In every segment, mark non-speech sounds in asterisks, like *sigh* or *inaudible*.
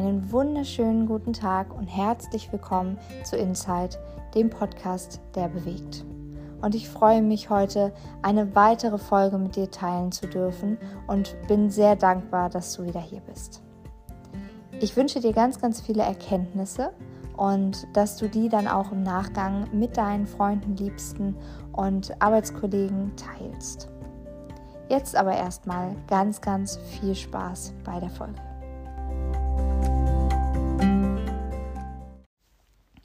einen wunderschönen guten Tag und herzlich willkommen zu Insight, dem Podcast, der bewegt. Und ich freue mich heute, eine weitere Folge mit dir teilen zu dürfen und bin sehr dankbar, dass du wieder hier bist. Ich wünsche dir ganz, ganz viele Erkenntnisse und dass du die dann auch im Nachgang mit deinen Freunden, Liebsten und Arbeitskollegen teilst. Jetzt aber erstmal ganz, ganz viel Spaß bei der Folge.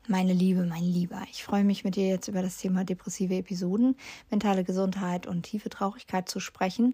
Meine Liebe, mein Lieber, ich freue mich mit dir jetzt über das Thema depressive Episoden, mentale Gesundheit und tiefe Traurigkeit zu sprechen.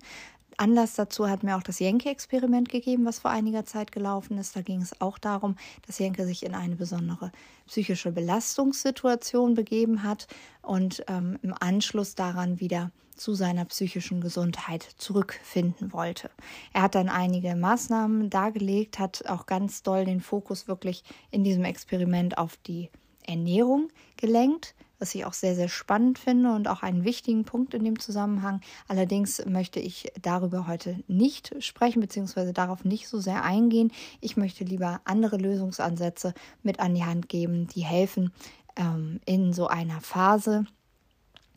Anlass dazu hat mir auch das Jenke-Experiment gegeben, was vor einiger Zeit gelaufen ist. Da ging es auch darum, dass Jenke sich in eine besondere psychische Belastungssituation begeben hat und ähm, im Anschluss daran wieder zu seiner psychischen Gesundheit zurückfinden wollte. Er hat dann einige Maßnahmen dargelegt, hat auch ganz doll den Fokus wirklich in diesem Experiment auf die Ernährung gelenkt, was ich auch sehr, sehr spannend finde und auch einen wichtigen Punkt in dem Zusammenhang. Allerdings möchte ich darüber heute nicht sprechen, beziehungsweise darauf nicht so sehr eingehen. Ich möchte lieber andere Lösungsansätze mit an die Hand geben, die helfen, ähm, in so einer Phase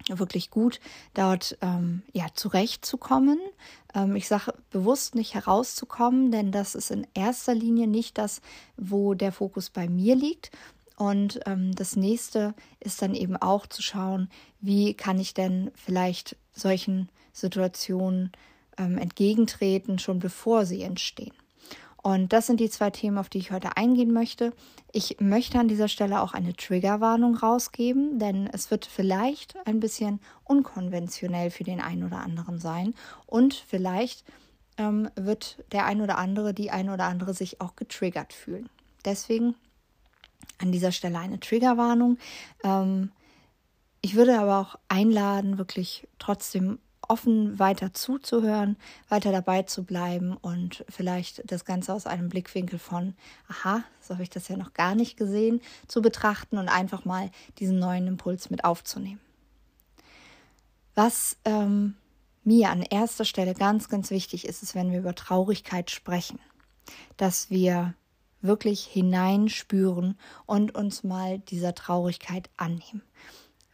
wirklich gut dort ähm, ja zurechtzukommen. Ähm, ich sage bewusst nicht herauszukommen, denn das ist in erster Linie nicht das, wo der Fokus bei mir liegt, und ähm, das nächste ist dann eben auch zu schauen, wie kann ich denn vielleicht solchen Situationen ähm, entgegentreten, schon bevor sie entstehen. Und das sind die zwei Themen, auf die ich heute eingehen möchte. Ich möchte an dieser Stelle auch eine Triggerwarnung rausgeben, denn es wird vielleicht ein bisschen unkonventionell für den einen oder anderen sein. Und vielleicht ähm, wird der ein oder andere, die ein oder andere sich auch getriggert fühlen. Deswegen an dieser Stelle eine Triggerwarnung. Ähm, ich würde aber auch einladen, wirklich trotzdem offen weiter zuzuhören, weiter dabei zu bleiben und vielleicht das Ganze aus einem Blickwinkel von, aha, so habe ich das ja noch gar nicht gesehen, zu betrachten und einfach mal diesen neuen Impuls mit aufzunehmen. Was ähm, mir an erster Stelle ganz, ganz wichtig ist, ist, wenn wir über Traurigkeit sprechen, dass wir wirklich hineinspüren und uns mal dieser Traurigkeit annehmen.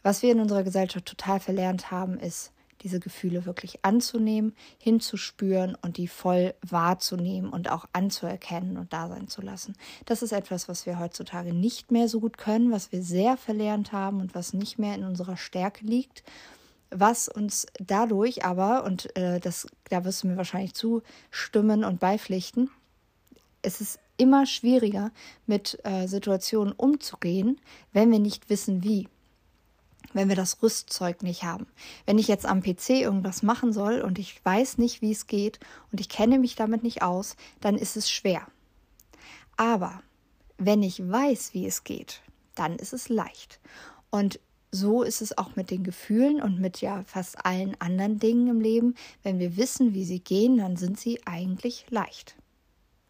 Was wir in unserer Gesellschaft total verlernt haben, ist, diese Gefühle wirklich anzunehmen, hinzuspüren und die voll wahrzunehmen und auch anzuerkennen und da sein zu lassen. Das ist etwas, was wir heutzutage nicht mehr so gut können, was wir sehr verlernt haben und was nicht mehr in unserer Stärke liegt. Was uns dadurch aber, und äh, das, da wirst du mir wahrscheinlich zustimmen und beipflichten, es ist immer schwieriger, mit äh, Situationen umzugehen, wenn wir nicht wissen, wie. Wenn wir das Rüstzeug nicht haben. Wenn ich jetzt am PC irgendwas machen soll und ich weiß nicht, wie es geht und ich kenne mich damit nicht aus, dann ist es schwer. Aber wenn ich weiß, wie es geht, dann ist es leicht. Und so ist es auch mit den Gefühlen und mit ja fast allen anderen Dingen im Leben. Wenn wir wissen, wie sie gehen, dann sind sie eigentlich leicht.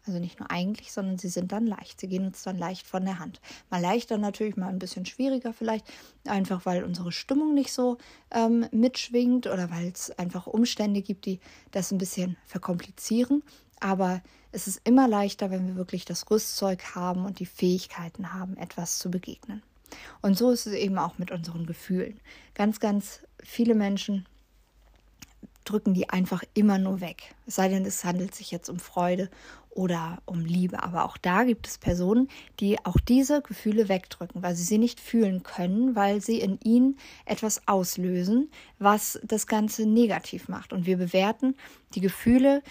Also nicht nur eigentlich, sondern sie sind dann leicht. Sie gehen uns dann leicht von der Hand. Mal leichter natürlich, mal ein bisschen schwieriger vielleicht, einfach weil unsere Stimmung nicht so ähm, mitschwingt oder weil es einfach Umstände gibt, die das ein bisschen verkomplizieren. Aber es ist immer leichter, wenn wir wirklich das Rüstzeug haben und die Fähigkeiten haben, etwas zu begegnen. Und so ist es eben auch mit unseren Gefühlen. Ganz, ganz viele Menschen drücken die einfach immer nur weg. Es sei denn, es handelt sich jetzt um Freude oder um Liebe. Aber auch da gibt es Personen, die auch diese Gefühle wegdrücken, weil sie sie nicht fühlen können, weil sie in ihnen etwas auslösen, was das Ganze negativ macht. Und wir bewerten die Gefühle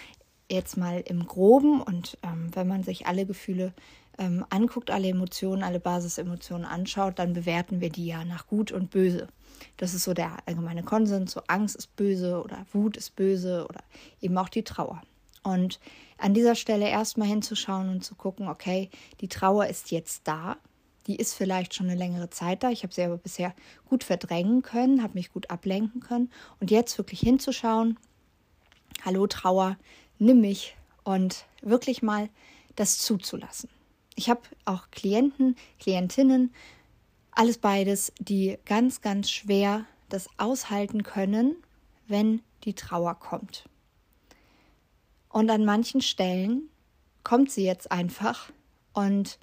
jetzt mal im groben und ähm, wenn man sich alle Gefühle ähm, anguckt, alle Emotionen, alle Basisemotionen anschaut, dann bewerten wir die ja nach gut und böse. Das ist so der allgemeine Konsens, so Angst ist böse oder Wut ist böse oder eben auch die Trauer. Und an dieser Stelle erstmal hinzuschauen und zu gucken, okay, die Trauer ist jetzt da. Die ist vielleicht schon eine längere Zeit da. Ich habe sie aber bisher gut verdrängen können, habe mich gut ablenken können. Und jetzt wirklich hinzuschauen, hallo Trauer, nimm mich und wirklich mal das zuzulassen. Ich habe auch Klienten, Klientinnen, alles beides, die ganz, ganz schwer das aushalten können, wenn die Trauer kommt. Und an manchen Stellen kommt sie jetzt einfach Und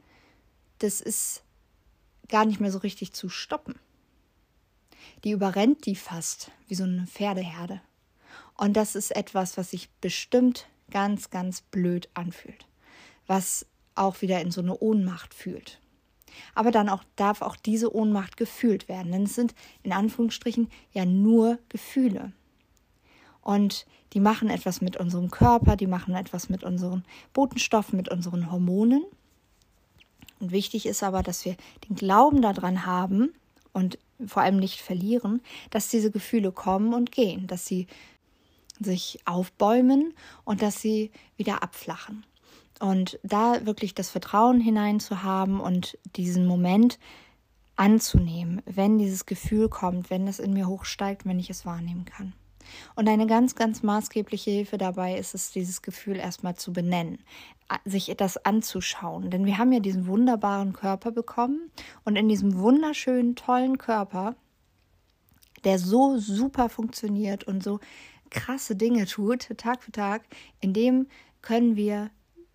das ist gar nicht mehr so richtig zu stoppen. Die überrennt die fast wie so eine Pferdeherde. Und das ist etwas, was sich bestimmt ganz, ganz blöd anfühlt. Was auch wieder in so eine Ohnmacht fühlt. Aber dann auch darf auch diese Ohnmacht gefühlt werden, denn es sind in Anführungsstrichen ja nur Gefühle. Und die machen etwas mit unserem Körper, die machen etwas mit unseren Botenstoffen, mit unseren Hormonen. Und wichtig ist aber, dass wir den Glauben daran haben und vor allem nicht verlieren, dass diese Gefühle kommen und gehen, dass sie sich aufbäumen und dass sie wieder abflachen. Und da wirklich das Vertrauen hinein zu haben und diesen Moment anzunehmen, wenn dieses Gefühl kommt, wenn es in mir hochsteigt, wenn ich es wahrnehmen kann. Und eine ganz, ganz maßgebliche Hilfe dabei ist es, dieses Gefühl erstmal zu benennen, sich das anzuschauen. Denn wir haben ja diesen wunderbaren Körper bekommen und in diesem wunderschönen, tollen Körper, der so super funktioniert und so krasse Dinge tut, Tag für Tag, in dem können wir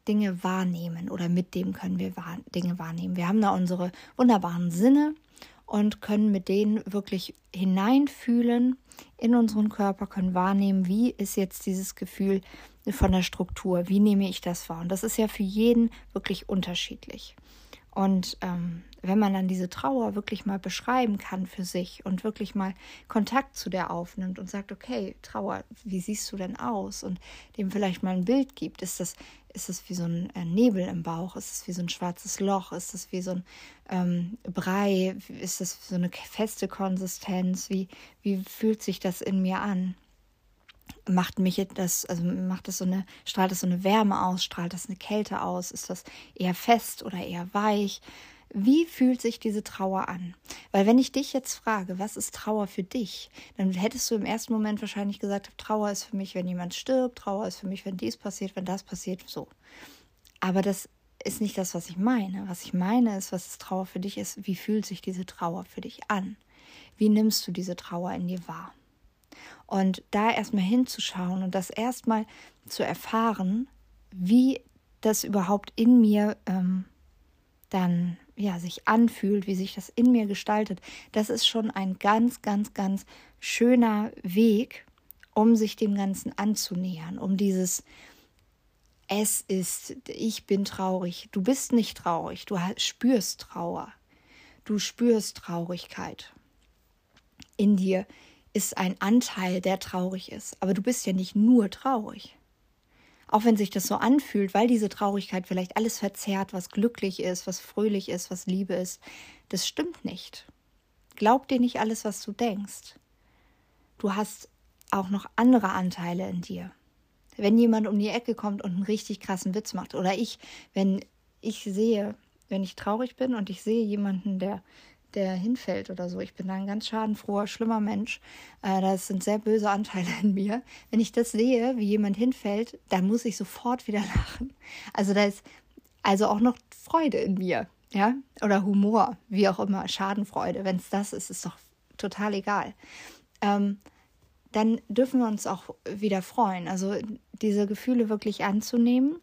Dinge wahrnehmen oder mit dem können wir Dinge wahrnehmen. Wir haben da unsere wunderbaren Sinne und können mit denen wirklich hineinfühlen in unseren Körper, können wahrnehmen, wie ist jetzt dieses Gefühl von der Struktur, wie nehme ich das wahr. Und das ist ja für jeden wirklich unterschiedlich. Und ähm, wenn man dann diese Trauer wirklich mal beschreiben kann für sich und wirklich mal Kontakt zu der aufnimmt und sagt, okay, Trauer, wie siehst du denn aus? Und dem vielleicht mal ein Bild gibt, ist das, ist es wie so ein äh, Nebel im Bauch? Ist es wie so ein schwarzes Loch? Ist es wie so ein ähm, Brei? Ist es so eine feste Konsistenz? Wie, wie fühlt sich das in mir an? macht mich das, also macht das so eine, strahlt das so eine Wärme aus, strahlt das eine Kälte aus, ist das eher fest oder eher weich? Wie fühlt sich diese Trauer an? Weil wenn ich dich jetzt frage, was ist Trauer für dich, dann hättest du im ersten Moment wahrscheinlich gesagt, Trauer ist für mich, wenn jemand stirbt, Trauer ist für mich, wenn dies passiert, wenn das passiert, so. Aber das ist nicht das, was ich meine. Was ich meine ist, was ist Trauer für dich ist, wie fühlt sich diese Trauer für dich an? Wie nimmst du diese Trauer in dir wahr? Und da erstmal hinzuschauen und das erstmal zu erfahren, wie das überhaupt in mir ähm, dann ja sich anfühlt, wie sich das in mir gestaltet, das ist schon ein ganz, ganz, ganz schöner Weg, um sich dem Ganzen anzunähern, um dieses es ist, ich bin traurig, du bist nicht traurig, du spürst Trauer, du spürst Traurigkeit. In dir ist ein Anteil, der traurig ist. Aber du bist ja nicht nur traurig. Auch wenn sich das so anfühlt, weil diese Traurigkeit vielleicht alles verzerrt, was glücklich ist, was fröhlich ist, was Liebe ist. Das stimmt nicht. Glaub dir nicht alles, was du denkst. Du hast auch noch andere Anteile in dir. Wenn jemand um die Ecke kommt und einen richtig krassen Witz macht, oder ich, wenn ich sehe, wenn ich traurig bin und ich sehe jemanden, der der hinfällt oder so. Ich bin da ein ganz schadenfroher, schlimmer Mensch. Äh, das sind sehr böse Anteile in mir. Wenn ich das sehe, wie jemand hinfällt, dann muss ich sofort wieder *laughs* lachen. Also da ist also auch noch Freude in mir, ja, oder Humor, wie auch immer, Schadenfreude. Wenn es das ist, ist doch total egal. Ähm, dann dürfen wir uns auch wieder freuen. Also diese Gefühle wirklich anzunehmen.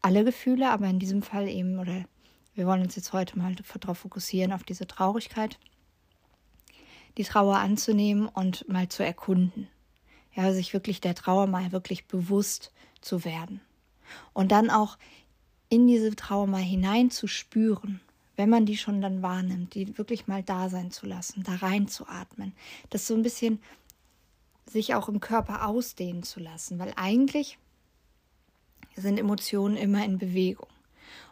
Alle Gefühle, aber in diesem Fall eben, oder wir wollen uns jetzt heute mal darauf fokussieren, auf diese Traurigkeit, die Trauer anzunehmen und mal zu erkunden. Ja, sich wirklich der Trauer mal wirklich bewusst zu werden. Und dann auch in diese Trauer mal hineinzuspüren, wenn man die schon dann wahrnimmt, die wirklich mal da sein zu lassen, da reinzuatmen, das so ein bisschen sich auch im Körper ausdehnen zu lassen, weil eigentlich sind Emotionen immer in Bewegung.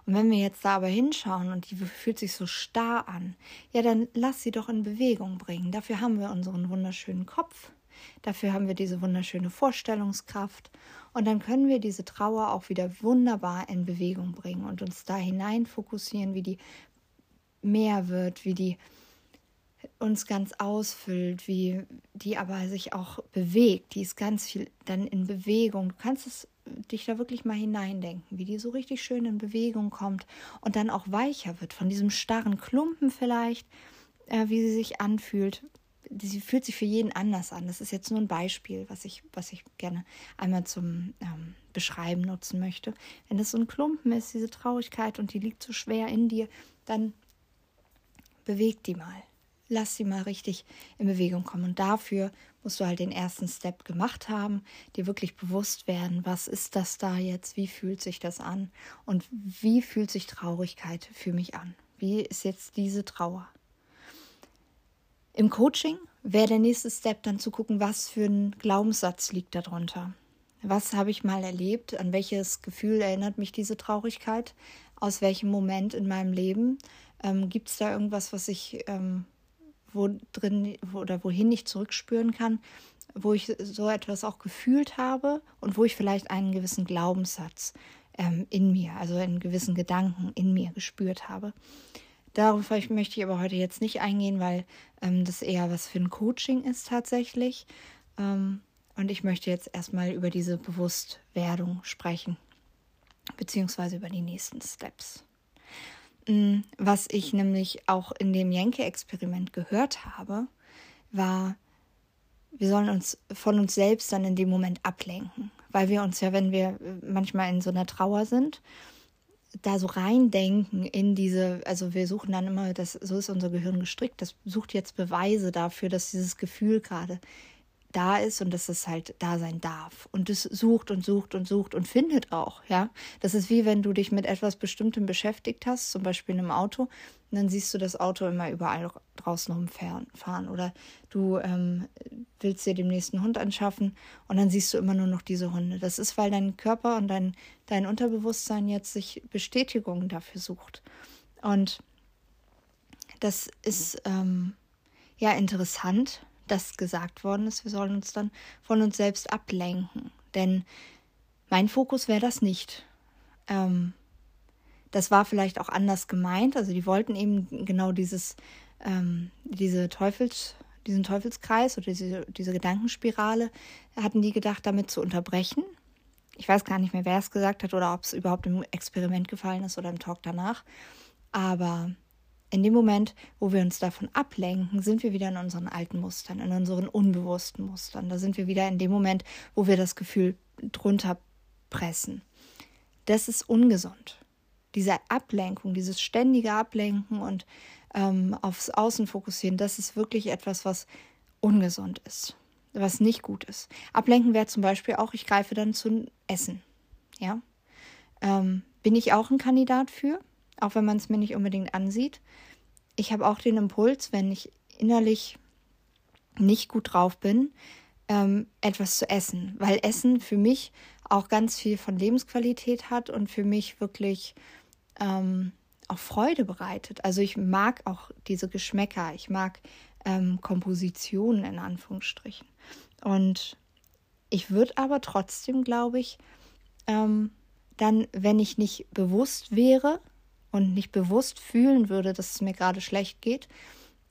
Und wenn wir jetzt da aber hinschauen und die fühlt sich so starr an, ja, dann lass sie doch in Bewegung bringen. Dafür haben wir unseren wunderschönen Kopf, dafür haben wir diese wunderschöne Vorstellungskraft und dann können wir diese Trauer auch wieder wunderbar in Bewegung bringen und uns da hinein fokussieren, wie die mehr wird, wie die uns ganz ausfüllt, wie die aber sich auch bewegt. Die ist ganz viel dann in Bewegung. Du kannst es dich da wirklich mal hineindenken, wie die so richtig schön in Bewegung kommt und dann auch weicher wird von diesem starren Klumpen vielleicht, äh, wie sie sich anfühlt, sie fühlt sich für jeden anders an. Das ist jetzt nur ein Beispiel, was ich, was ich gerne einmal zum ähm, Beschreiben nutzen möchte. Wenn das so ein Klumpen ist, diese Traurigkeit und die liegt so schwer in dir, dann beweg die mal. Lass sie mal richtig in Bewegung kommen. Und dafür musst du halt den ersten Step gemacht haben, dir wirklich bewusst werden, was ist das da jetzt, wie fühlt sich das an und wie fühlt sich Traurigkeit für mich an. Wie ist jetzt diese Trauer? Im Coaching wäre der nächste Step dann zu gucken, was für ein Glaubenssatz liegt darunter. Was habe ich mal erlebt? An welches Gefühl erinnert mich diese Traurigkeit? Aus welchem Moment in meinem Leben? Ähm, Gibt es da irgendwas, was ich ähm, wo drin oder wohin ich zurückspüren kann, wo ich so etwas auch gefühlt habe und wo ich vielleicht einen gewissen Glaubenssatz ähm, in mir, also einen gewissen Gedanken in mir gespürt habe? Darauf möchte ich aber heute jetzt nicht eingehen, weil ähm, das eher was für ein Coaching ist tatsächlich. Ähm, und ich möchte jetzt erstmal über diese Bewusstwerdung sprechen, beziehungsweise über die nächsten Steps. Was ich nämlich auch in dem Jenke-Experiment gehört habe, war, wir sollen uns von uns selbst dann in dem Moment ablenken, weil wir uns ja, wenn wir manchmal in so einer Trauer sind, da so reindenken in diese, also wir suchen dann immer, das, so ist unser Gehirn gestrickt, das sucht jetzt Beweise dafür, dass dieses Gefühl gerade da ist und dass es halt da sein darf. Und es sucht und sucht und sucht und findet auch, ja. Das ist wie wenn du dich mit etwas Bestimmtem beschäftigt hast, zum Beispiel in einem Auto, und dann siehst du das Auto immer überall draußen rumfahren. Oder du ähm, willst dir dem nächsten Hund anschaffen und dann siehst du immer nur noch diese Hunde. Das ist, weil dein Körper und dein, dein Unterbewusstsein jetzt sich Bestätigung dafür sucht. Und das ist ähm, ja interessant, dass gesagt worden ist, wir sollen uns dann von uns selbst ablenken. Denn mein Fokus wäre das nicht. Ähm, das war vielleicht auch anders gemeint. Also die wollten eben genau dieses, ähm, diese Teufels, diesen Teufelskreis oder diese, diese Gedankenspirale, hatten die gedacht, damit zu unterbrechen. Ich weiß gar nicht mehr, wer es gesagt hat oder ob es überhaupt im Experiment gefallen ist oder im Talk danach. Aber in dem Moment, wo wir uns davon ablenken, sind wir wieder in unseren alten Mustern, in unseren unbewussten Mustern. Da sind wir wieder in dem Moment, wo wir das Gefühl drunter pressen. Das ist ungesund. Diese Ablenkung, dieses ständige Ablenken und ähm, aufs Außen fokussieren, das ist wirklich etwas, was ungesund ist, was nicht gut ist. Ablenken wäre zum Beispiel auch, ich greife dann zum Essen. Ja, ähm, bin ich auch ein Kandidat für? Auch wenn man es mir nicht unbedingt ansieht. Ich habe auch den Impuls, wenn ich innerlich nicht gut drauf bin, ähm, etwas zu essen, weil Essen für mich auch ganz viel von Lebensqualität hat und für mich wirklich ähm, auch Freude bereitet. Also ich mag auch diese Geschmäcker, ich mag ähm, Kompositionen in Anführungsstrichen. Und ich würde aber trotzdem, glaube ich, ähm, dann, wenn ich nicht bewusst wäre, und nicht bewusst fühlen würde, dass es mir gerade schlecht geht,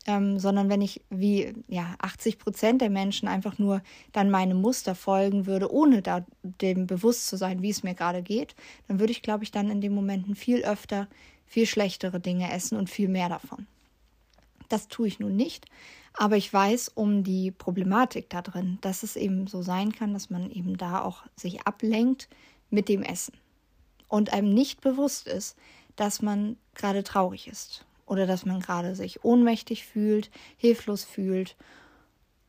ähm, sondern wenn ich wie ja 80 Prozent der Menschen einfach nur dann meinem Muster folgen würde, ohne da dem bewusst zu sein, wie es mir gerade geht, dann würde ich, glaube ich, dann in den Momenten viel öfter viel schlechtere Dinge essen und viel mehr davon. Das tue ich nun nicht, aber ich weiß um die Problematik da drin, dass es eben so sein kann, dass man eben da auch sich ablenkt mit dem Essen und einem nicht bewusst ist, dass man gerade traurig ist oder dass man gerade sich ohnmächtig fühlt, hilflos fühlt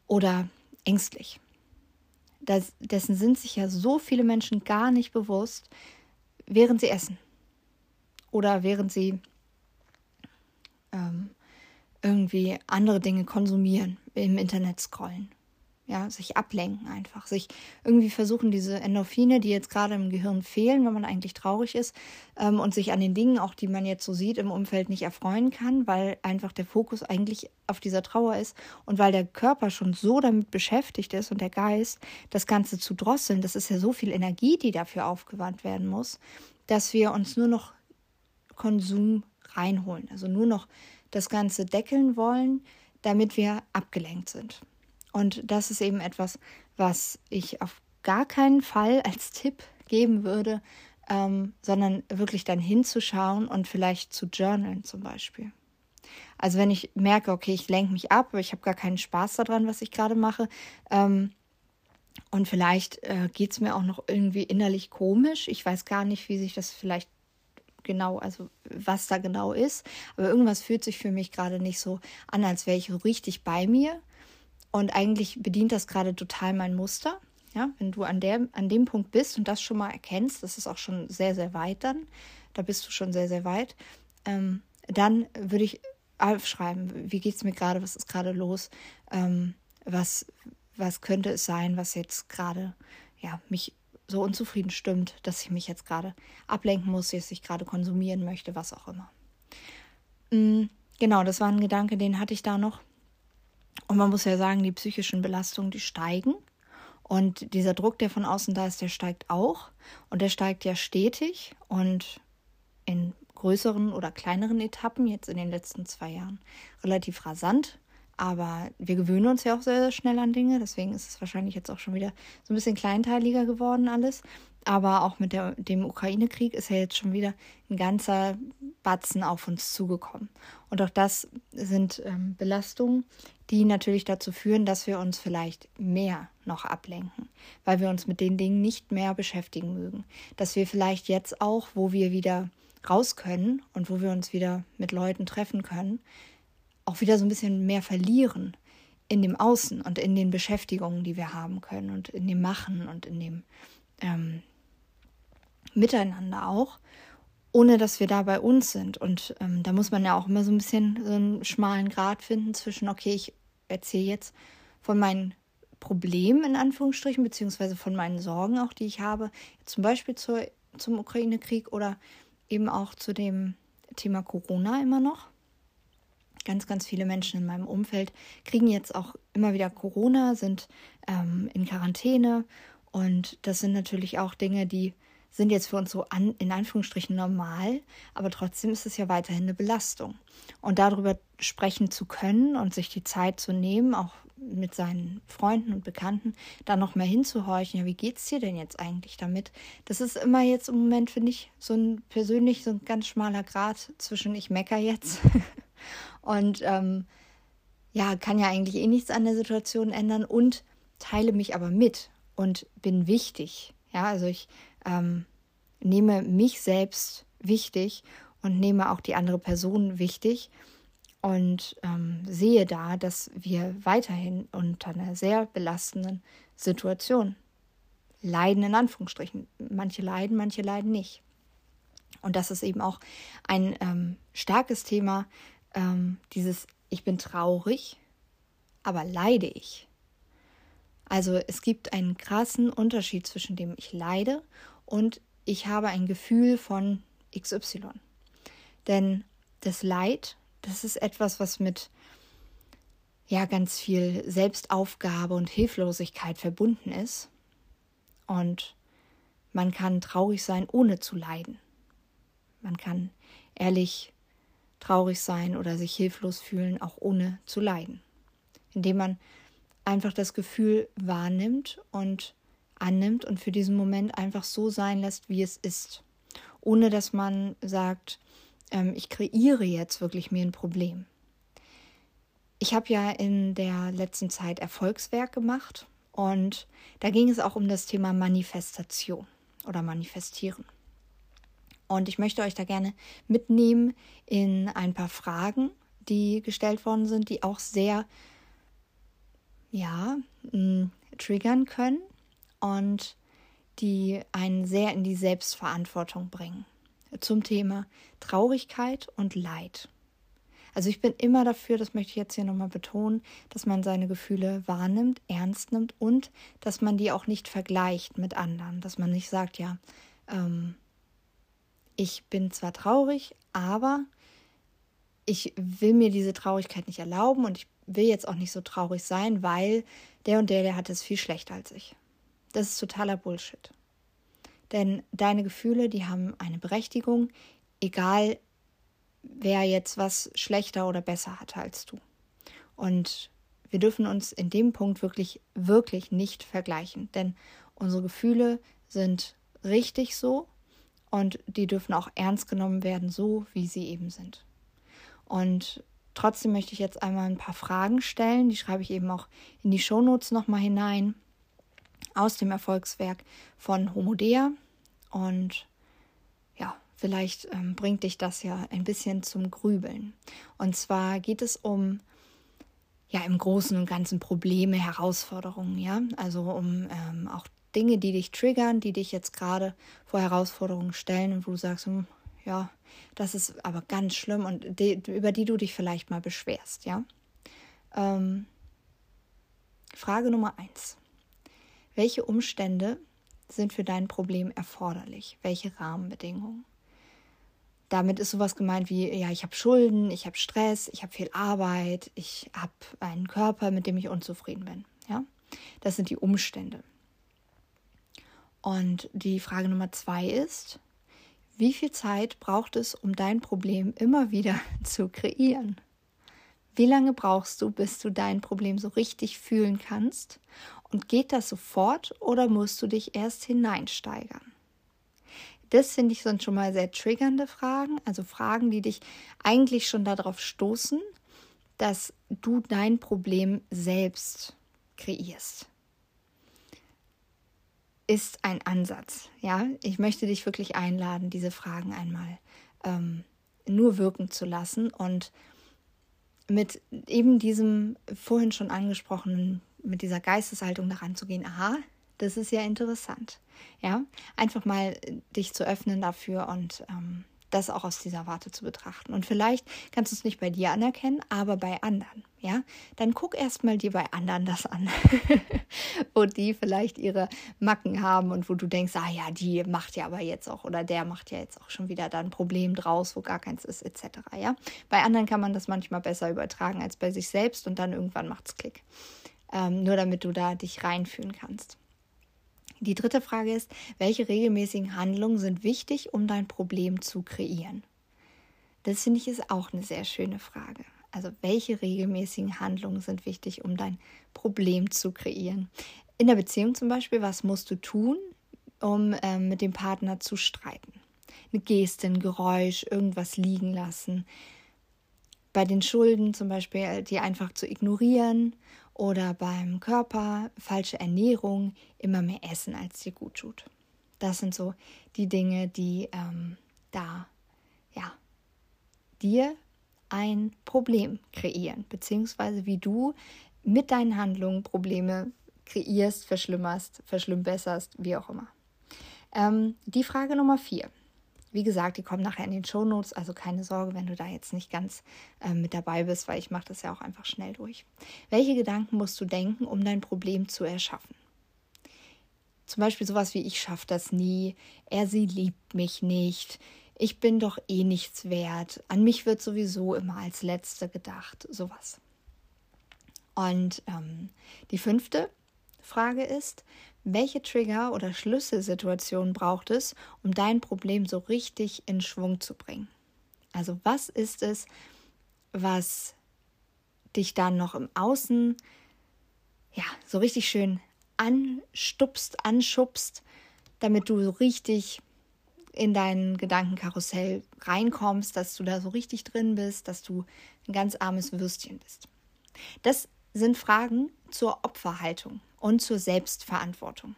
oder ängstlich. Das, dessen sind sich ja so viele Menschen gar nicht bewusst, während sie essen oder während sie ähm, irgendwie andere Dinge konsumieren, im Internet scrollen ja, sich ablenken einfach, sich irgendwie versuchen, diese Endorphine, die jetzt gerade im Gehirn fehlen, wenn man eigentlich traurig ist, ähm, und sich an den Dingen, auch die man jetzt so sieht, im Umfeld nicht erfreuen kann, weil einfach der Fokus eigentlich auf dieser Trauer ist und weil der Körper schon so damit beschäftigt ist und der Geist, das Ganze zu drosseln, das ist ja so viel Energie, die dafür aufgewandt werden muss, dass wir uns nur noch Konsum reinholen, also nur noch das Ganze deckeln wollen, damit wir abgelenkt sind. Und das ist eben etwas, was ich auf gar keinen Fall als Tipp geben würde, ähm, sondern wirklich dann hinzuschauen und vielleicht zu journalen zum Beispiel. Also wenn ich merke, okay, ich lenke mich ab, ich habe gar keinen Spaß daran, was ich gerade mache. Ähm, und vielleicht äh, geht es mir auch noch irgendwie innerlich komisch. Ich weiß gar nicht, wie sich das vielleicht genau, also was da genau ist. Aber irgendwas fühlt sich für mich gerade nicht so an, als wäre ich richtig bei mir. Und eigentlich bedient das gerade total mein Muster. Ja, wenn du an, der, an dem Punkt bist und das schon mal erkennst, das ist auch schon sehr, sehr weit dann, da bist du schon sehr, sehr weit, ähm, dann würde ich aufschreiben, wie geht es mir gerade, was ist gerade los, ähm, was, was könnte es sein, was jetzt gerade ja, mich so unzufrieden stimmt, dass ich mich jetzt gerade ablenken muss, dass ich gerade konsumieren möchte, was auch immer. Mhm, genau, das war ein Gedanke, den hatte ich da noch. Und man muss ja sagen, die psychischen Belastungen, die steigen. Und dieser Druck, der von außen da ist, der steigt auch. Und der steigt ja stetig und in größeren oder kleineren Etappen, jetzt in den letzten zwei Jahren, relativ rasant. Aber wir gewöhnen uns ja auch sehr, sehr schnell an Dinge. Deswegen ist es wahrscheinlich jetzt auch schon wieder so ein bisschen kleinteiliger geworden alles. Aber auch mit der, dem Ukraine-Krieg ist ja jetzt schon wieder ein ganzer Batzen auf uns zugekommen. Und auch das sind ähm, Belastungen, die natürlich dazu führen, dass wir uns vielleicht mehr noch ablenken, weil wir uns mit den Dingen nicht mehr beschäftigen mögen. Dass wir vielleicht jetzt auch, wo wir wieder raus können und wo wir uns wieder mit Leuten treffen können, auch wieder so ein bisschen mehr verlieren in dem Außen und in den Beschäftigungen, die wir haben können und in dem Machen und in dem ähm, Miteinander auch, ohne dass wir da bei uns sind. Und ähm, da muss man ja auch immer so ein bisschen so einen schmalen Grad finden zwischen, okay, ich erzähle jetzt von meinen Problemen in Anführungsstrichen, beziehungsweise von meinen Sorgen auch, die ich habe, zum Beispiel zur, zum Ukraine-Krieg oder eben auch zu dem Thema Corona immer noch ganz, ganz viele Menschen in meinem Umfeld kriegen jetzt auch immer wieder Corona, sind ähm, in Quarantäne und das sind natürlich auch Dinge, die sind jetzt für uns so an, in Anführungsstrichen normal, aber trotzdem ist es ja weiterhin eine Belastung. Und darüber sprechen zu können und sich die Zeit zu nehmen, auch mit seinen Freunden und Bekannten, da noch mehr hinzuhorchen, ja, wie geht's dir denn jetzt eigentlich damit? Das ist immer jetzt im Moment, finde ich, so ein persönlich so ein ganz schmaler Grad zwischen ich mecker jetzt *laughs* und ähm, ja, kann ja eigentlich eh nichts an der Situation ändern und teile mich aber mit und bin wichtig. Ja, also ich ähm, nehme mich selbst wichtig und nehme auch die andere Person wichtig und ähm, sehe da, dass wir weiterhin unter einer sehr belastenden Situation leiden, in Anführungsstrichen. Manche leiden, manche leiden nicht. Und das ist eben auch ein ähm, starkes Thema, ähm, dieses Ich bin traurig, aber leide ich. Also es gibt einen krassen Unterschied zwischen dem ich leide und ich habe ein Gefühl von XY. Denn das Leid, das ist etwas, was mit ja ganz viel Selbstaufgabe und Hilflosigkeit verbunden ist. Und man kann traurig sein, ohne zu leiden. Man kann ehrlich traurig sein oder sich hilflos fühlen, auch ohne zu leiden. Indem man einfach das Gefühl wahrnimmt und annimmt und für diesen Moment einfach so sein lässt, wie es ist. Ohne dass man sagt, ähm, ich kreiere jetzt wirklich mir ein Problem. Ich habe ja in der letzten Zeit Erfolgswerk gemacht und da ging es auch um das Thema Manifestation oder Manifestieren. Und ich möchte euch da gerne mitnehmen in ein paar Fragen, die gestellt worden sind, die auch sehr, ja, triggern können und die einen sehr in die Selbstverantwortung bringen. Zum Thema Traurigkeit und Leid. Also ich bin immer dafür, das möchte ich jetzt hier nochmal betonen, dass man seine Gefühle wahrnimmt, ernst nimmt und dass man die auch nicht vergleicht mit anderen. Dass man nicht sagt, ja, ähm, ich bin zwar traurig, aber ich will mir diese Traurigkeit nicht erlauben und ich will jetzt auch nicht so traurig sein, weil der und der, der hat es viel schlechter als ich. Das ist totaler Bullshit. Denn deine Gefühle, die haben eine Berechtigung, egal wer jetzt was schlechter oder besser hatte als du. Und wir dürfen uns in dem Punkt wirklich, wirklich nicht vergleichen, denn unsere Gefühle sind richtig so und die dürfen auch ernst genommen werden, so wie sie eben sind. Und trotzdem möchte ich jetzt einmal ein paar Fragen stellen. Die schreibe ich eben auch in die Shownotes nochmal hinein aus dem Erfolgswerk von Homodea. Und ja, vielleicht ähm, bringt dich das ja ein bisschen zum Grübeln. Und zwar geht es um ja im Großen und Ganzen Probleme, Herausforderungen, ja, also um ähm, auch Dinge, die dich triggern, die dich jetzt gerade vor Herausforderungen stellen und wo du sagst, hm, ja, das ist aber ganz schlimm und die, über die du dich vielleicht mal beschwerst, ja. Ähm, Frage Nummer eins. Welche Umstände sind für dein Problem erforderlich? Welche Rahmenbedingungen? Damit ist sowas gemeint wie, ja, ich habe Schulden, ich habe Stress, ich habe viel Arbeit, ich habe einen Körper, mit dem ich unzufrieden bin. Ja, das sind die Umstände. Und die Frage Nummer zwei ist, wie viel Zeit braucht es, um dein Problem immer wieder *laughs* zu kreieren? Wie lange brauchst du, bis du dein Problem so richtig fühlen kannst? Und geht das sofort oder musst du dich erst hineinsteigern? Das finde ich sind schon mal sehr triggernde Fragen, also Fragen, die dich eigentlich schon darauf stoßen, dass du dein Problem selbst kreierst. Ist ein Ansatz, ja. Ich möchte dich wirklich einladen, diese Fragen einmal ähm, nur wirken zu lassen und mit eben diesem vorhin schon angesprochenen, mit dieser Geisteshaltung daran zu gehen, aha, das ist ja interessant. Ja, einfach mal dich zu öffnen dafür und ähm, das auch aus dieser Warte zu betrachten. Und vielleicht kannst du es nicht bei dir anerkennen, aber bei anderen. Ja, dann guck erstmal dir bei anderen das an, *laughs* wo die vielleicht ihre Macken haben und wo du denkst, ah ja, die macht ja aber jetzt auch oder der macht ja jetzt auch schon wieder da ein Problem draus, wo gar keins ist, etc. Ja, bei anderen kann man das manchmal besser übertragen als bei sich selbst und dann irgendwann macht es Klick. Ähm, nur damit du da dich reinfühlen kannst. Die dritte Frage ist, welche regelmäßigen Handlungen sind wichtig, um dein Problem zu kreieren? Das finde ich ist auch eine sehr schöne Frage. Also welche regelmäßigen Handlungen sind wichtig, um dein Problem zu kreieren? In der Beziehung zum Beispiel, was musst du tun, um ähm, mit dem Partner zu streiten? Eine Geste, ein Geräusch, irgendwas liegen lassen. Bei den Schulden zum Beispiel, die einfach zu ignorieren oder beim Körper falsche Ernährung, immer mehr essen, als dir gut tut. Das sind so die Dinge, die ähm, da ja dir ein Problem kreieren, beziehungsweise wie du mit deinen Handlungen Probleme kreierst, verschlimmerst, verschlimmbesserst, wie auch immer. Ähm, die Frage Nummer vier. Wie gesagt, die kommen nachher in den Show Notes, also keine Sorge, wenn du da jetzt nicht ganz äh, mit dabei bist, weil ich mache das ja auch einfach schnell durch. Welche Gedanken musst du denken, um dein Problem zu erschaffen? Zum Beispiel sowas wie ich schaffe das nie, er sie liebt mich nicht, ich bin doch eh nichts wert, an mich wird sowieso immer als Letzte gedacht, sowas. Und ähm, die fünfte Frage ist, welche Trigger oder Schlüsselsituation braucht es, um dein Problem so richtig in Schwung zu bringen? Also was ist es, was dich dann noch im Außen ja so richtig schön anstupst, anschubst, damit du so richtig in dein Gedankenkarussell reinkommst, dass du da so richtig drin bist, dass du ein ganz armes Würstchen bist. Das sind Fragen zur Opferhaltung und zur Selbstverantwortung.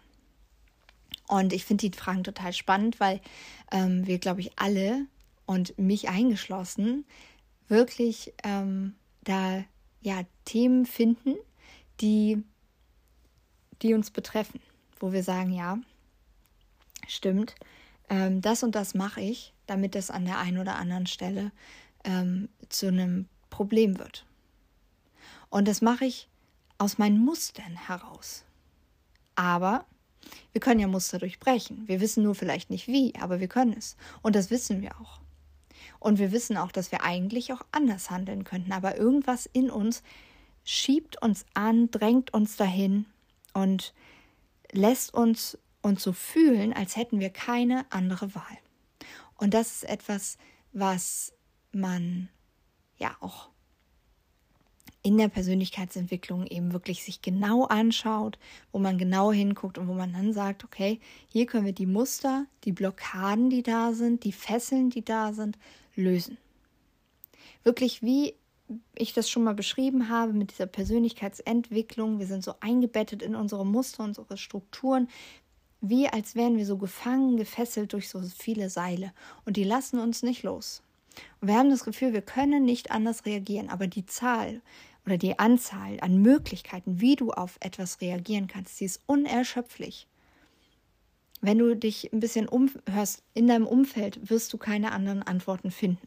Und ich finde die Fragen total spannend, weil ähm, wir, glaube ich, alle und mich eingeschlossen wirklich ähm, da ja Themen finden, die, die uns betreffen, wo wir sagen, ja, stimmt, ähm, das und das mache ich, damit das an der einen oder anderen Stelle ähm, zu einem Problem wird. Und das mache ich aus meinen Mustern heraus. Aber wir können ja Muster durchbrechen. Wir wissen nur vielleicht nicht wie, aber wir können es. Und das wissen wir auch. Und wir wissen auch, dass wir eigentlich auch anders handeln könnten. Aber irgendwas in uns schiebt uns an, drängt uns dahin und lässt uns uns so fühlen, als hätten wir keine andere Wahl. Und das ist etwas, was man ja auch in der Persönlichkeitsentwicklung eben wirklich sich genau anschaut, wo man genau hinguckt und wo man dann sagt, okay, hier können wir die Muster, die Blockaden, die da sind, die Fesseln, die da sind, lösen. Wirklich wie ich das schon mal beschrieben habe mit dieser Persönlichkeitsentwicklung. Wir sind so eingebettet in unsere Muster, unsere Strukturen, wie als wären wir so gefangen, gefesselt durch so viele Seile. Und die lassen uns nicht los. Und wir haben das Gefühl, wir können nicht anders reagieren. Aber die Zahl oder die Anzahl an Möglichkeiten, wie du auf etwas reagieren kannst, die ist unerschöpflich. Wenn du dich ein bisschen umhörst in deinem Umfeld, wirst du keine anderen Antworten finden.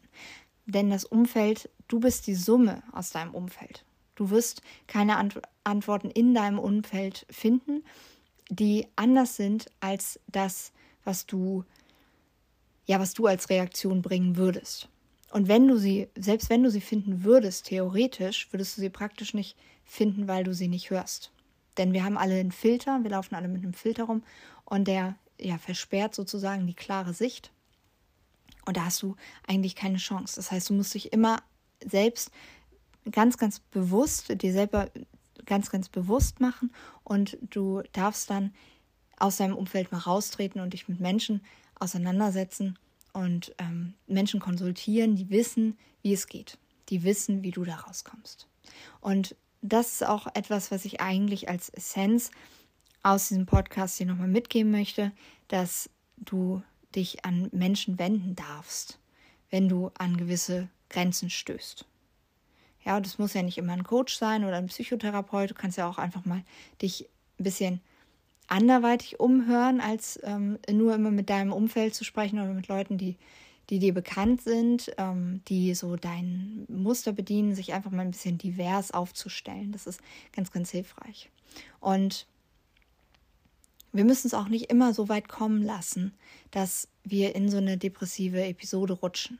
Denn das Umfeld, du bist die Summe aus deinem Umfeld. Du wirst keine Ant Antworten in deinem Umfeld finden, die anders sind als das, was du ja, was du als Reaktion bringen würdest. Und wenn du sie, selbst wenn du sie finden würdest, theoretisch, würdest du sie praktisch nicht finden, weil du sie nicht hörst. Denn wir haben alle einen Filter, wir laufen alle mit einem Filter rum und der ja, versperrt sozusagen die klare Sicht. Und da hast du eigentlich keine Chance. Das heißt, du musst dich immer selbst ganz, ganz bewusst, dir selber ganz, ganz bewusst machen und du darfst dann aus deinem Umfeld mal raustreten und dich mit Menschen auseinandersetzen und ähm, Menschen konsultieren, die wissen, wie es geht. Die wissen, wie du da rauskommst. Und das ist auch etwas, was ich eigentlich als Essenz aus diesem Podcast dir nochmal mitgeben möchte, dass du dich an Menschen wenden darfst, wenn du an gewisse Grenzen stößt. Ja, das muss ja nicht immer ein Coach sein oder ein Psychotherapeut. Du kannst ja auch einfach mal dich ein bisschen anderweitig umhören, als ähm, nur immer mit deinem Umfeld zu sprechen oder mit Leuten, die, die dir bekannt sind, ähm, die so dein Muster bedienen, sich einfach mal ein bisschen divers aufzustellen. Das ist ganz, ganz hilfreich. Und wir müssen es auch nicht immer so weit kommen lassen, dass wir in so eine depressive Episode rutschen.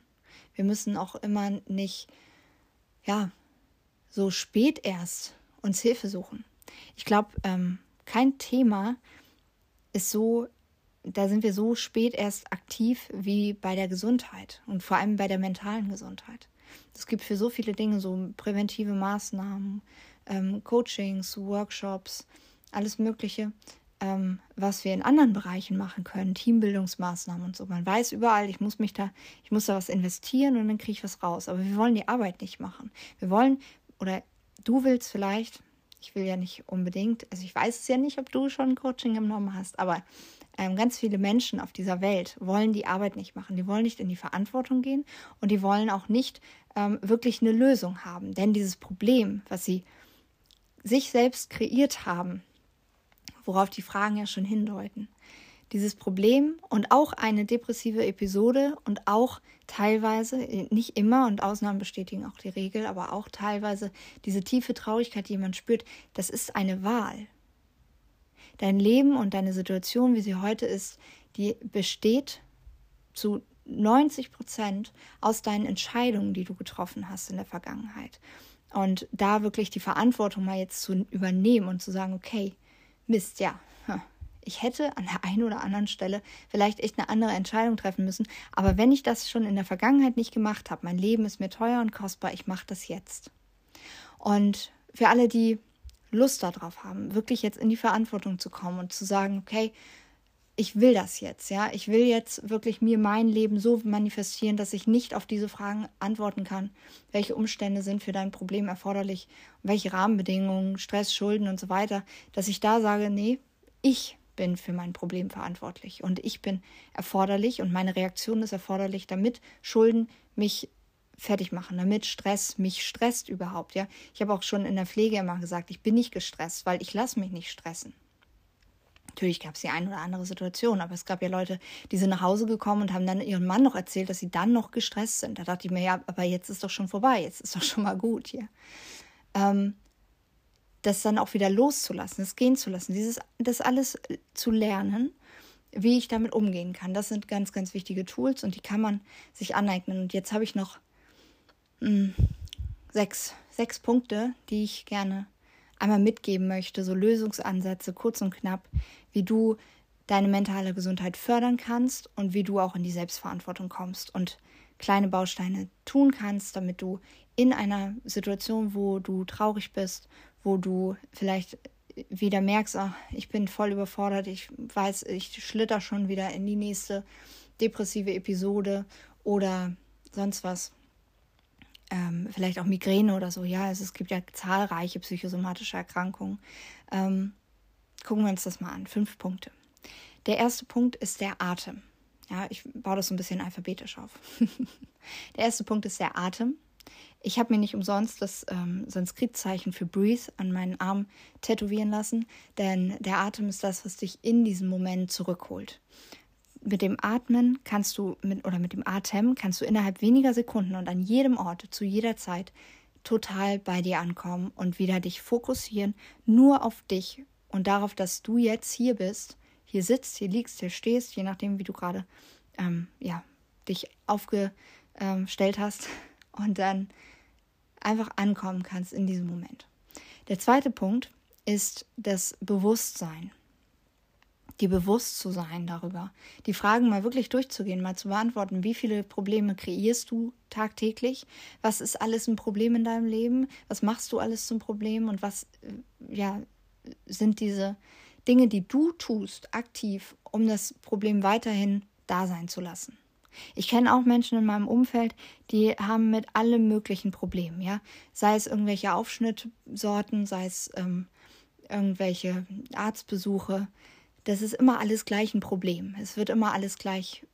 Wir müssen auch immer nicht, ja, so spät erst uns Hilfe suchen. Ich glaube, ähm, kein Thema ist so, da sind wir so spät erst aktiv wie bei der Gesundheit und vor allem bei der mentalen Gesundheit. Es gibt für so viele Dinge so präventive Maßnahmen, ähm, Coachings, Workshops, alles Mögliche, ähm, was wir in anderen Bereichen machen können, Teambildungsmaßnahmen und so. Man weiß überall, ich muss mich da, ich muss da was investieren und dann kriege ich was raus. Aber wir wollen die Arbeit nicht machen. Wir wollen, oder du willst vielleicht, ich will ja nicht unbedingt, also ich weiß es ja nicht, ob du schon Coaching genommen hast, aber ähm, ganz viele Menschen auf dieser Welt wollen die Arbeit nicht machen. Die wollen nicht in die Verantwortung gehen und die wollen auch nicht ähm, wirklich eine Lösung haben. Denn dieses Problem, was sie sich selbst kreiert haben, worauf die Fragen ja schon hindeuten. Dieses Problem und auch eine depressive Episode und auch teilweise, nicht immer und Ausnahmen bestätigen auch die Regel, aber auch teilweise diese tiefe Traurigkeit, die man spürt, das ist eine Wahl. Dein Leben und deine Situation, wie sie heute ist, die besteht zu 90 Prozent aus deinen Entscheidungen, die du getroffen hast in der Vergangenheit. Und da wirklich die Verantwortung mal jetzt zu übernehmen und zu sagen, okay, Mist, ja. Ich hätte an der einen oder anderen Stelle vielleicht echt eine andere Entscheidung treffen müssen. Aber wenn ich das schon in der Vergangenheit nicht gemacht habe, mein Leben ist mir teuer und kostbar, ich mache das jetzt. Und für alle, die Lust darauf haben, wirklich jetzt in die Verantwortung zu kommen und zu sagen, okay, ich will das jetzt, ja, ich will jetzt wirklich mir mein Leben so manifestieren, dass ich nicht auf diese Fragen antworten kann. Welche Umstände sind für dein Problem erforderlich? Welche Rahmenbedingungen, Stress, Schulden und so weiter, dass ich da sage, nee, ich bin für mein Problem verantwortlich und ich bin erforderlich und meine Reaktion ist erforderlich, damit Schulden mich fertig machen, damit Stress mich stresst überhaupt, ja. Ich habe auch schon in der Pflege immer gesagt, ich bin nicht gestresst, weil ich lasse mich nicht stressen. Natürlich gab es die eine oder andere Situation, aber es gab ja Leute, die sind nach Hause gekommen und haben dann ihrem Mann noch erzählt, dass sie dann noch gestresst sind. Da dachte ich mir, ja, aber jetzt ist doch schon vorbei, jetzt ist doch schon mal gut hier. Ähm, das dann auch wieder loszulassen, das gehen zu lassen, dieses, das alles zu lernen, wie ich damit umgehen kann. Das sind ganz, ganz wichtige Tools und die kann man sich aneignen. Und jetzt habe ich noch mh, hm, sechs, sechs Punkte, die ich gerne einmal mitgeben möchte, so Lösungsansätze, kurz und knapp, wie du deine mentale Gesundheit fördern kannst und wie du auch in die Selbstverantwortung kommst und kleine Bausteine tun kannst, damit du in einer Situation, wo du traurig bist, wo du vielleicht wieder merkst, ach, ich bin voll überfordert, ich weiß, ich schlitter schon wieder in die nächste depressive Episode oder sonst was, ähm, vielleicht auch Migräne oder so. Ja, also es gibt ja zahlreiche psychosomatische Erkrankungen. Ähm, gucken wir uns das mal an. Fünf Punkte. Der erste Punkt ist der Atem. Ja, ich baue das so ein bisschen alphabetisch auf. *laughs* der erste Punkt ist der Atem. Ich habe mir nicht umsonst das ähm, Sanskritzeichen für Breathe an meinen Arm tätowieren lassen, denn der Atem ist das, was dich in diesen Moment zurückholt. Mit dem Atmen kannst du mit oder mit dem Atem kannst du innerhalb weniger Sekunden und an jedem Ort zu jeder Zeit total bei dir ankommen und wieder dich fokussieren nur auf dich und darauf, dass du jetzt hier bist, hier sitzt, hier liegst, hier stehst, je nachdem, wie du gerade ähm, ja, dich aufgestellt hast und dann einfach ankommen kannst in diesem Moment. Der zweite Punkt ist das Bewusstsein. Die bewusst zu sein darüber. Die Fragen mal wirklich durchzugehen, mal zu beantworten, wie viele Probleme kreierst du tagtäglich? Was ist alles ein Problem in deinem Leben? Was machst du alles zum Problem? Und was äh, ja, sind diese Dinge, die du tust, aktiv, um das Problem weiterhin da sein zu lassen? Ich kenne auch Menschen in meinem Umfeld, die haben mit allem möglichen Problemen, ja. Sei es irgendwelche Aufschnittsorten, sei es ähm, irgendwelche Arztbesuche. Das ist immer alles gleich ein Problem. Es wird immer alles gleich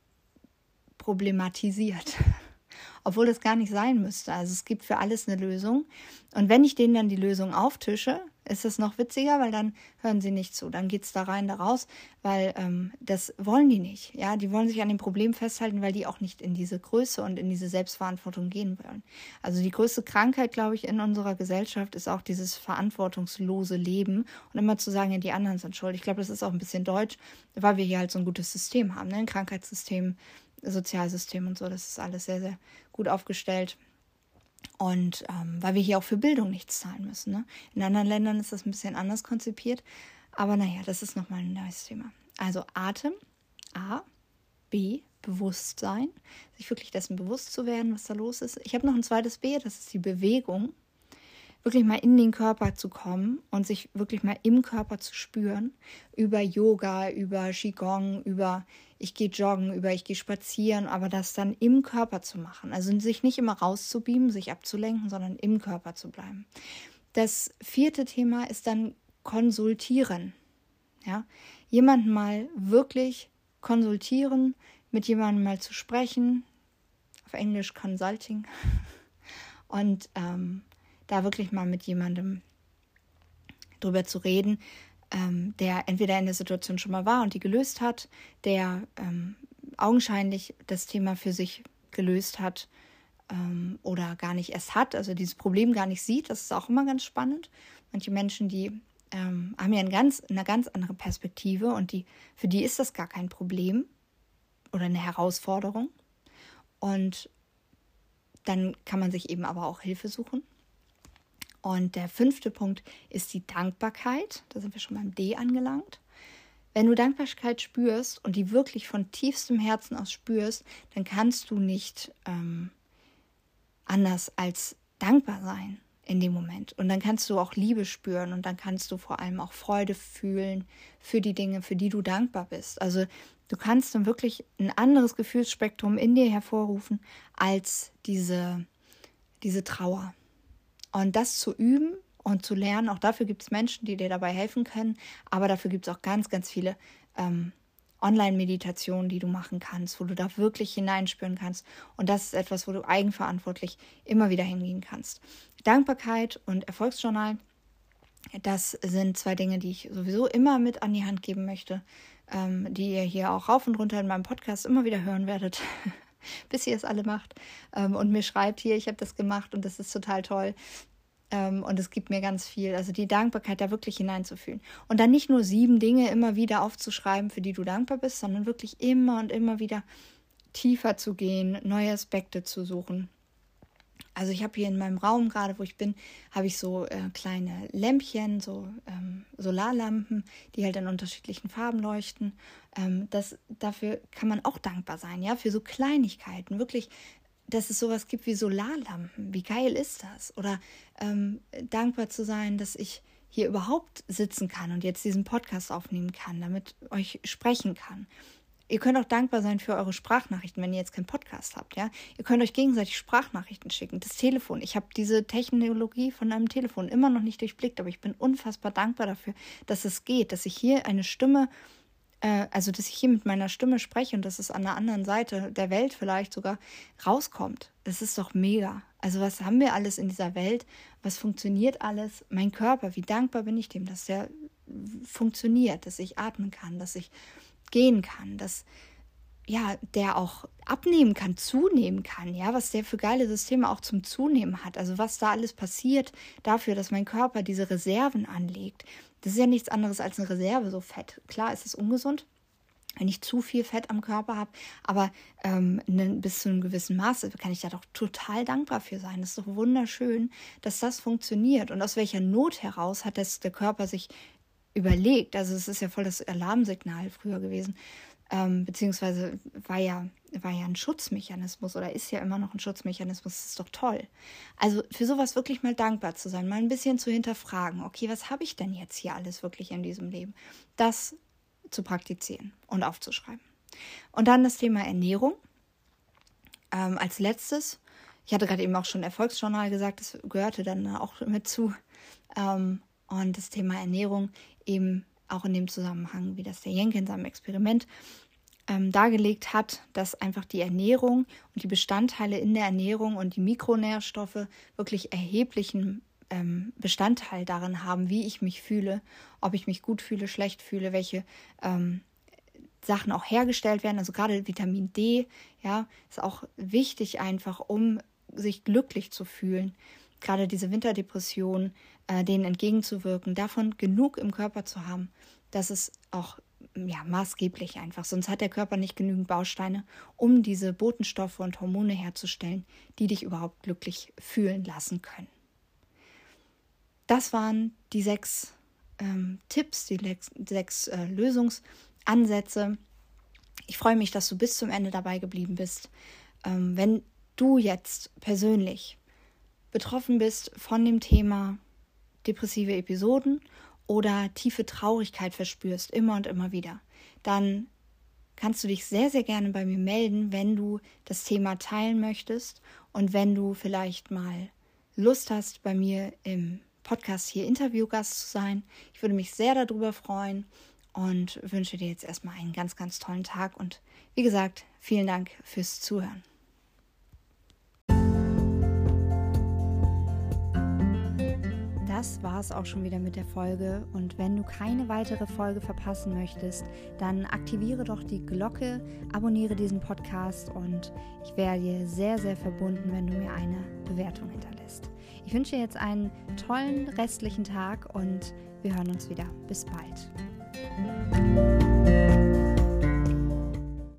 problematisiert. *laughs* Obwohl das gar nicht sein müsste. Also es gibt für alles eine Lösung. Und wenn ich denen dann die Lösung auftische, ist es noch witziger, weil dann hören sie nicht zu. Dann geht es da rein, da raus, weil ähm, das wollen die nicht. Ja, die wollen sich an dem Problem festhalten, weil die auch nicht in diese Größe und in diese Selbstverantwortung gehen wollen. Also die größte Krankheit, glaube ich, in unserer Gesellschaft ist auch dieses verantwortungslose Leben und immer zu sagen, ja, die anderen sind schuld. Ich glaube, das ist auch ein bisschen deutsch, weil wir hier halt so ein gutes System haben, ne? ein Krankheitssystem, Sozialsystem und so. Das ist alles sehr, sehr gut aufgestellt. Und ähm, weil wir hier auch für Bildung nichts zahlen müssen. Ne? In anderen Ländern ist das ein bisschen anders konzipiert. Aber naja, das ist nochmal ein neues Thema. Also Atem, A, B, Bewusstsein, sich wirklich dessen bewusst zu werden, was da los ist. Ich habe noch ein zweites B, das ist die Bewegung wirklich mal in den Körper zu kommen und sich wirklich mal im Körper zu spüren, über Yoga, über Qigong, über ich gehe joggen, über ich gehe spazieren, aber das dann im Körper zu machen. Also sich nicht immer rauszubeamen, sich abzulenken, sondern im Körper zu bleiben. Das vierte Thema ist dann konsultieren. Ja, jemanden mal wirklich konsultieren, mit jemandem mal zu sprechen, auf Englisch Consulting *laughs* und ähm, da wirklich mal mit jemandem drüber zu reden, ähm, der entweder in der Situation schon mal war und die gelöst hat, der ähm, augenscheinlich das Thema für sich gelöst hat ähm, oder gar nicht erst hat, also dieses Problem gar nicht sieht. Das ist auch immer ganz spannend. Manche Menschen, die ähm, haben ja eine ganz, eine ganz andere Perspektive und die, für die ist das gar kein Problem oder eine Herausforderung. Und dann kann man sich eben aber auch Hilfe suchen. Und der fünfte Punkt ist die Dankbarkeit. Da sind wir schon beim D angelangt. Wenn du Dankbarkeit spürst und die wirklich von tiefstem Herzen aus spürst, dann kannst du nicht ähm, anders als dankbar sein in dem Moment. Und dann kannst du auch Liebe spüren und dann kannst du vor allem auch Freude fühlen für die Dinge, für die du dankbar bist. Also du kannst dann wirklich ein anderes Gefühlsspektrum in dir hervorrufen als diese, diese Trauer. Und das zu üben und zu lernen, auch dafür gibt es Menschen, die dir dabei helfen können, aber dafür gibt es auch ganz, ganz viele ähm, Online-Meditationen, die du machen kannst, wo du da wirklich hineinspüren kannst. Und das ist etwas, wo du eigenverantwortlich immer wieder hingehen kannst. Dankbarkeit und Erfolgsjournal, das sind zwei Dinge, die ich sowieso immer mit an die Hand geben möchte, ähm, die ihr hier auch rauf und runter in meinem Podcast immer wieder hören werdet. *laughs* *laughs* bis ihr es alle macht ähm, und mir schreibt hier, ich habe das gemacht und das ist total toll. Ähm, und es gibt mir ganz viel. Also die Dankbarkeit da wirklich hineinzufühlen. Und dann nicht nur sieben Dinge immer wieder aufzuschreiben, für die du dankbar bist, sondern wirklich immer und immer wieder tiefer zu gehen, neue Aspekte zu suchen. Also ich habe hier in meinem Raum gerade, wo ich bin, habe ich so äh, kleine Lämpchen, so ähm, Solarlampen, die halt in unterschiedlichen Farben leuchten. Ähm, das, dafür kann man auch dankbar sein, ja, für so Kleinigkeiten. Wirklich, dass es sowas gibt wie Solarlampen. Wie geil ist das? Oder ähm, dankbar zu sein, dass ich hier überhaupt sitzen kann und jetzt diesen Podcast aufnehmen kann, damit euch sprechen kann Ihr könnt auch dankbar sein für eure Sprachnachrichten, wenn ihr jetzt keinen Podcast habt, ja. Ihr könnt euch gegenseitig Sprachnachrichten schicken. Das Telefon. Ich habe diese Technologie von einem Telefon immer noch nicht durchblickt, aber ich bin unfassbar dankbar dafür, dass es geht, dass ich hier eine Stimme, äh, also dass ich hier mit meiner Stimme spreche und dass es an der anderen Seite der Welt vielleicht sogar rauskommt. Das ist doch mega. Also was haben wir alles in dieser Welt? Was funktioniert alles? Mein Körper, wie dankbar bin ich dem, dass der funktioniert, dass ich atmen kann, dass ich gehen kann, dass ja, der auch abnehmen kann, zunehmen kann, ja, was der für geile Systeme auch zum Zunehmen hat. Also was da alles passiert dafür, dass mein Körper diese Reserven anlegt. Das ist ja nichts anderes als eine Reserve, so Fett. Klar ist es ungesund, wenn ich zu viel Fett am Körper habe, aber ähm, ne, bis zu einem gewissen Maße kann ich da doch total dankbar für sein. Das ist doch wunderschön, dass das funktioniert. Und aus welcher Not heraus hat das der Körper sich überlegt. Also es ist ja voll das Alarmsignal früher gewesen. Ähm, beziehungsweise war ja, war ja ein Schutzmechanismus oder ist ja immer noch ein Schutzmechanismus. Das ist doch toll. Also für sowas wirklich mal dankbar zu sein, mal ein bisschen zu hinterfragen, okay, was habe ich denn jetzt hier alles wirklich in diesem Leben? Das zu praktizieren und aufzuschreiben. Und dann das Thema Ernährung. Ähm, als letztes, ich hatte gerade eben auch schon Erfolgsjournal gesagt, das gehörte dann auch mit zu. Ähm, und das Thema Ernährung eben auch in dem Zusammenhang, wie das der Jenke in seinem Experiment ähm, dargelegt hat, dass einfach die Ernährung und die Bestandteile in der Ernährung und die Mikronährstoffe wirklich erheblichen ähm, Bestandteil darin haben, wie ich mich fühle, ob ich mich gut fühle, schlecht fühle, welche ähm, Sachen auch hergestellt werden. Also gerade Vitamin D, ja, ist auch wichtig einfach, um sich glücklich zu fühlen. Gerade diese Winterdepression, äh, denen entgegenzuwirken, davon genug im Körper zu haben, das ist auch ja, maßgeblich einfach. Sonst hat der Körper nicht genügend Bausteine, um diese Botenstoffe und Hormone herzustellen, die dich überhaupt glücklich fühlen lassen können. Das waren die sechs ähm, Tipps, die sechs äh, Lösungsansätze. Ich freue mich, dass du bis zum Ende dabei geblieben bist. Ähm, wenn du jetzt persönlich betroffen bist von dem Thema depressive Episoden oder tiefe Traurigkeit verspürst, immer und immer wieder, dann kannst du dich sehr, sehr gerne bei mir melden, wenn du das Thema teilen möchtest und wenn du vielleicht mal Lust hast, bei mir im Podcast hier Interviewgast zu sein. Ich würde mich sehr darüber freuen und wünsche dir jetzt erstmal einen ganz, ganz tollen Tag und wie gesagt, vielen Dank fürs Zuhören. Das war es auch schon wieder mit der Folge. Und wenn du keine weitere Folge verpassen möchtest, dann aktiviere doch die Glocke, abonniere diesen Podcast und ich wäre dir sehr, sehr verbunden, wenn du mir eine Bewertung hinterlässt. Ich wünsche dir jetzt einen tollen restlichen Tag und wir hören uns wieder. Bis bald.